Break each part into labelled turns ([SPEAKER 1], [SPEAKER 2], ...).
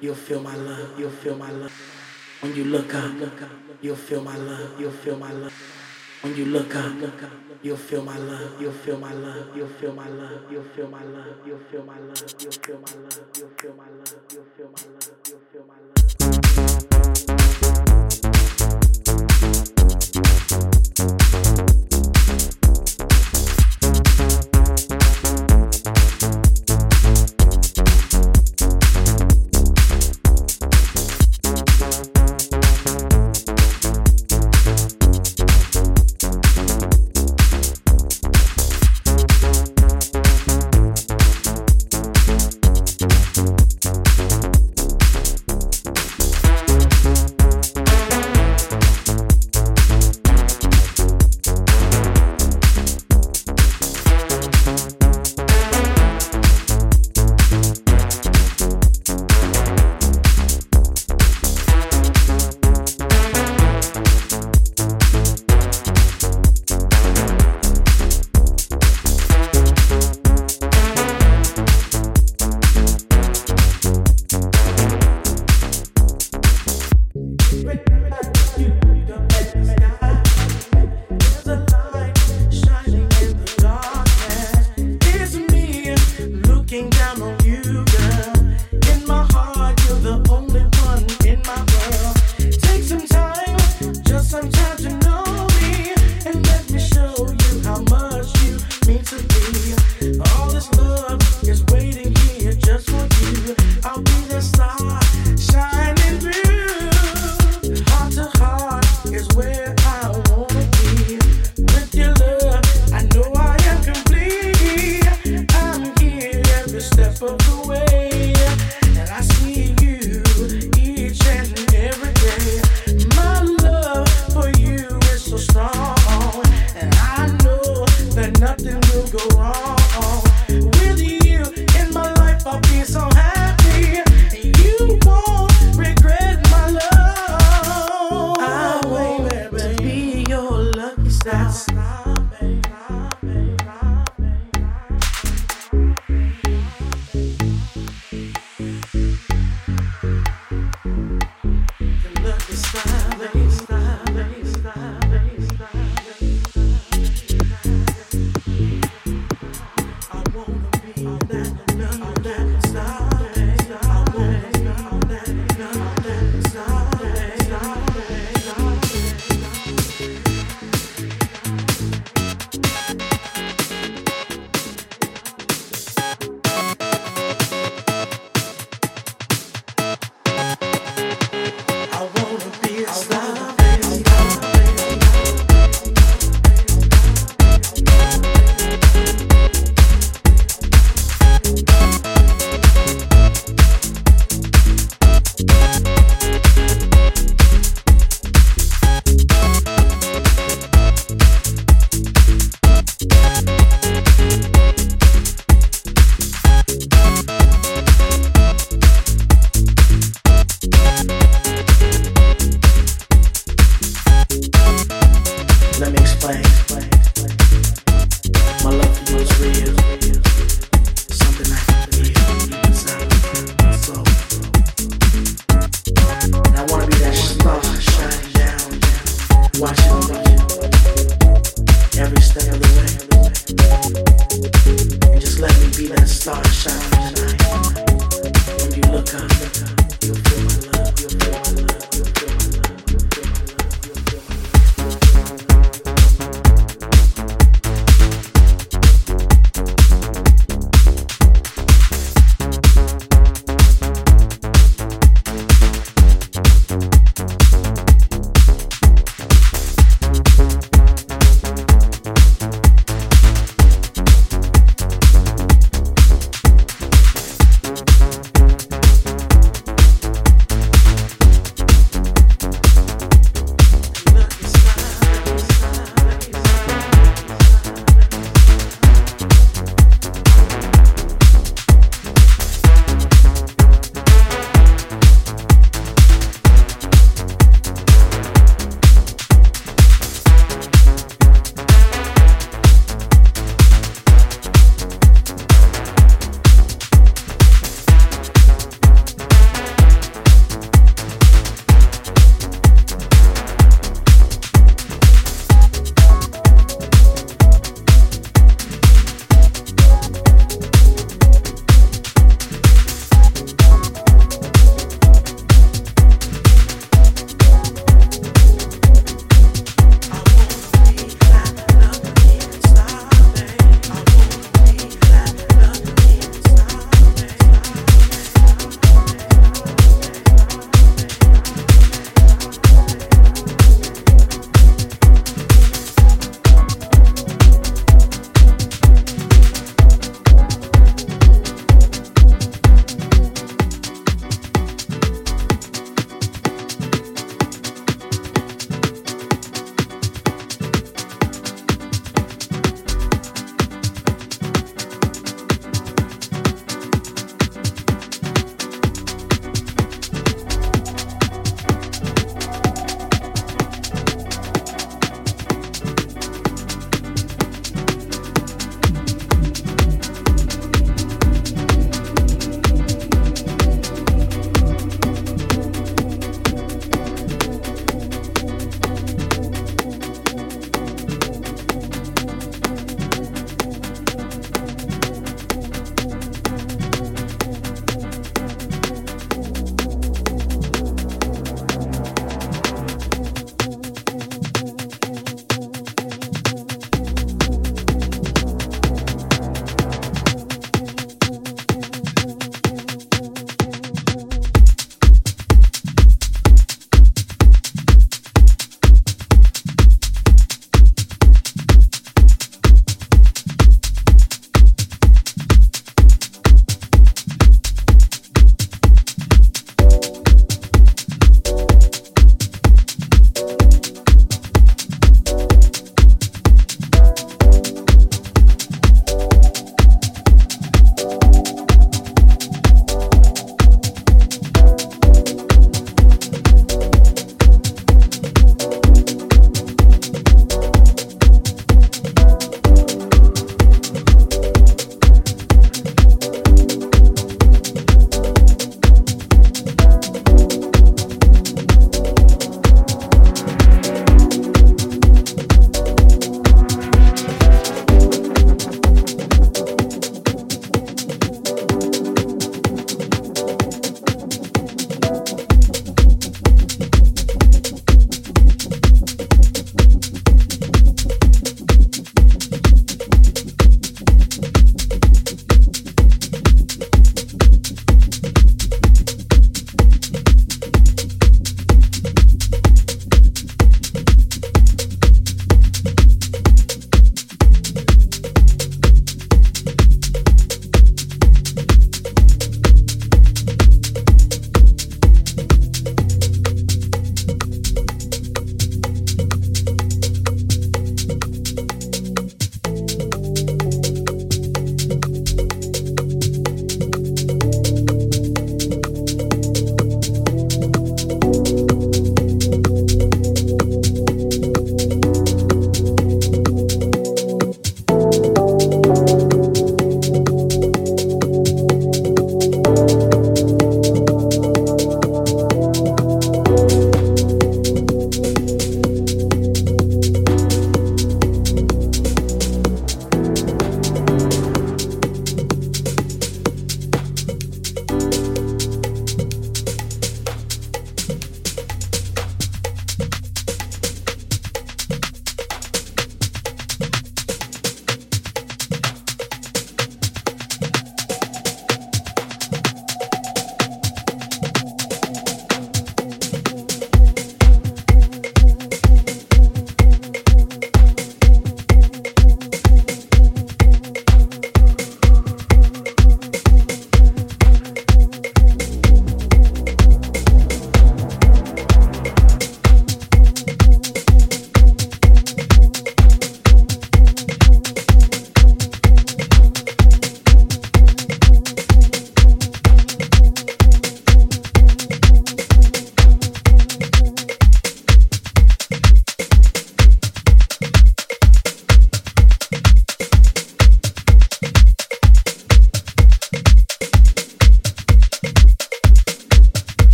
[SPEAKER 1] you'll feel my love, you'll feel my love. When you look up, you'll feel my love, you'll feel my love. When you look up, you'll feel my love, you'll feel my love, you'll feel my love, you'll feel my love, you'll feel my love, you'll feel my love, you'll feel my love, you'll feel my love, you'll feel my love.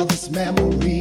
[SPEAKER 2] all these memories.